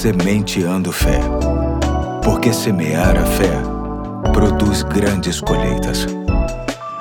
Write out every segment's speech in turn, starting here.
Sementeando Fé. Porque semear a fé produz grandes colheitas.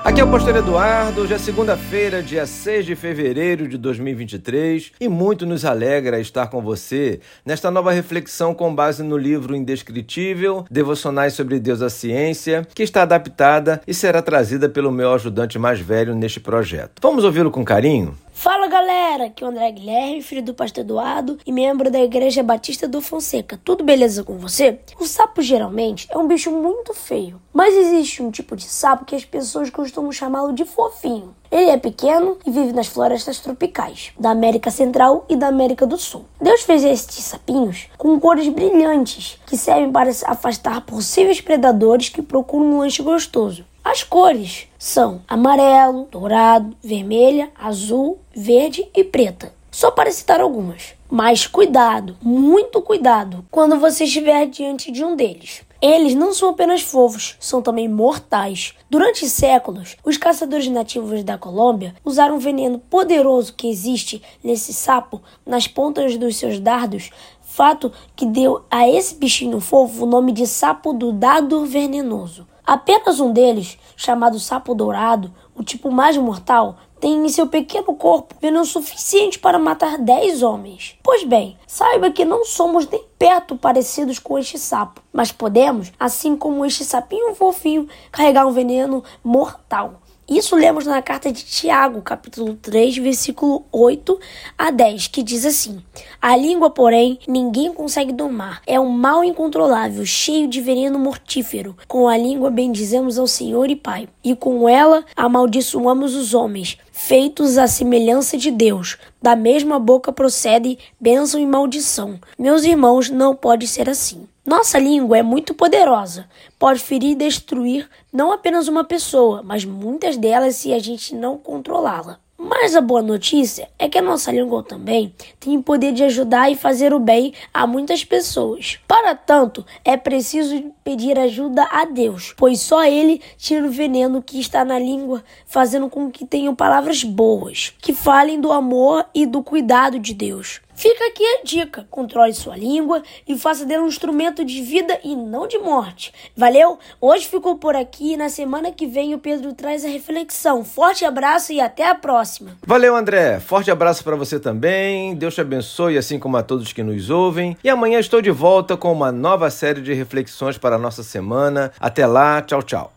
Aqui é o Pastor Eduardo, hoje é segunda-feira, dia 6 de fevereiro de 2023, e muito nos alegra estar com você nesta nova reflexão com base no livro Indescritível, Devocionais sobre Deus a Ciência, que está adaptada e será trazida pelo meu ajudante mais velho neste projeto. Vamos ouvi-lo com carinho? Fala galera, aqui é o André Guilherme, filho do pastor Eduardo e membro da Igreja Batista do Fonseca. Tudo beleza com você? O sapo geralmente é um bicho muito feio, mas existe um tipo de sapo que as pessoas costumam chamá-lo de fofinho. Ele é pequeno e vive nas florestas tropicais da América Central e da América do Sul. Deus fez estes sapinhos com cores brilhantes que servem para afastar possíveis predadores que procuram um lanche gostoso. As cores são amarelo, dourado, vermelha, azul, verde e preta. Só para citar algumas. Mas cuidado, muito cuidado, quando você estiver diante de um deles. Eles não são apenas fofos, são também mortais. Durante séculos, os caçadores nativos da Colômbia usaram um veneno poderoso que existe nesse sapo nas pontas dos seus dardos, fato que deu a esse bichinho fofo o nome de sapo do dado venenoso. Apenas um deles, chamado sapo dourado, o tipo mais mortal, tem em seu pequeno corpo veneno suficiente para matar 10 homens. Pois bem, saiba que não somos nem perto parecidos com este sapo, mas podemos, assim como este sapinho fofinho, carregar um veneno mortal. Isso lemos na carta de Tiago, capítulo 3, versículo 8 a 10, que diz assim: A língua, porém, ninguém consegue domar. É um mal incontrolável, cheio de veneno mortífero. Com a língua bendizemos ao Senhor e Pai, e com ela amaldiçoamos os homens, feitos à semelhança de Deus. Da mesma boca procede bênção e maldição. Meus irmãos, não pode ser assim. Nossa língua é muito poderosa, pode ferir e destruir não apenas uma pessoa, mas muitas delas se a gente não controlá-la. Mas a boa notícia é que a nossa língua também tem o poder de ajudar e fazer o bem a muitas pessoas. Para tanto, é preciso pedir ajuda a Deus, pois só Ele tira o veneno que está na língua, fazendo com que tenham palavras boas, que falem do amor e do cuidado de Deus. Fica aqui a dica: controle sua língua e faça dele um instrumento de vida e não de morte. Valeu? Hoje ficou por aqui e na semana que vem o Pedro traz a reflexão. Forte abraço e até a próxima. Valeu, André. Forte abraço para você também. Deus te abençoe, assim como a todos que nos ouvem. E amanhã estou de volta com uma nova série de reflexões para a nossa semana. Até lá, tchau, tchau.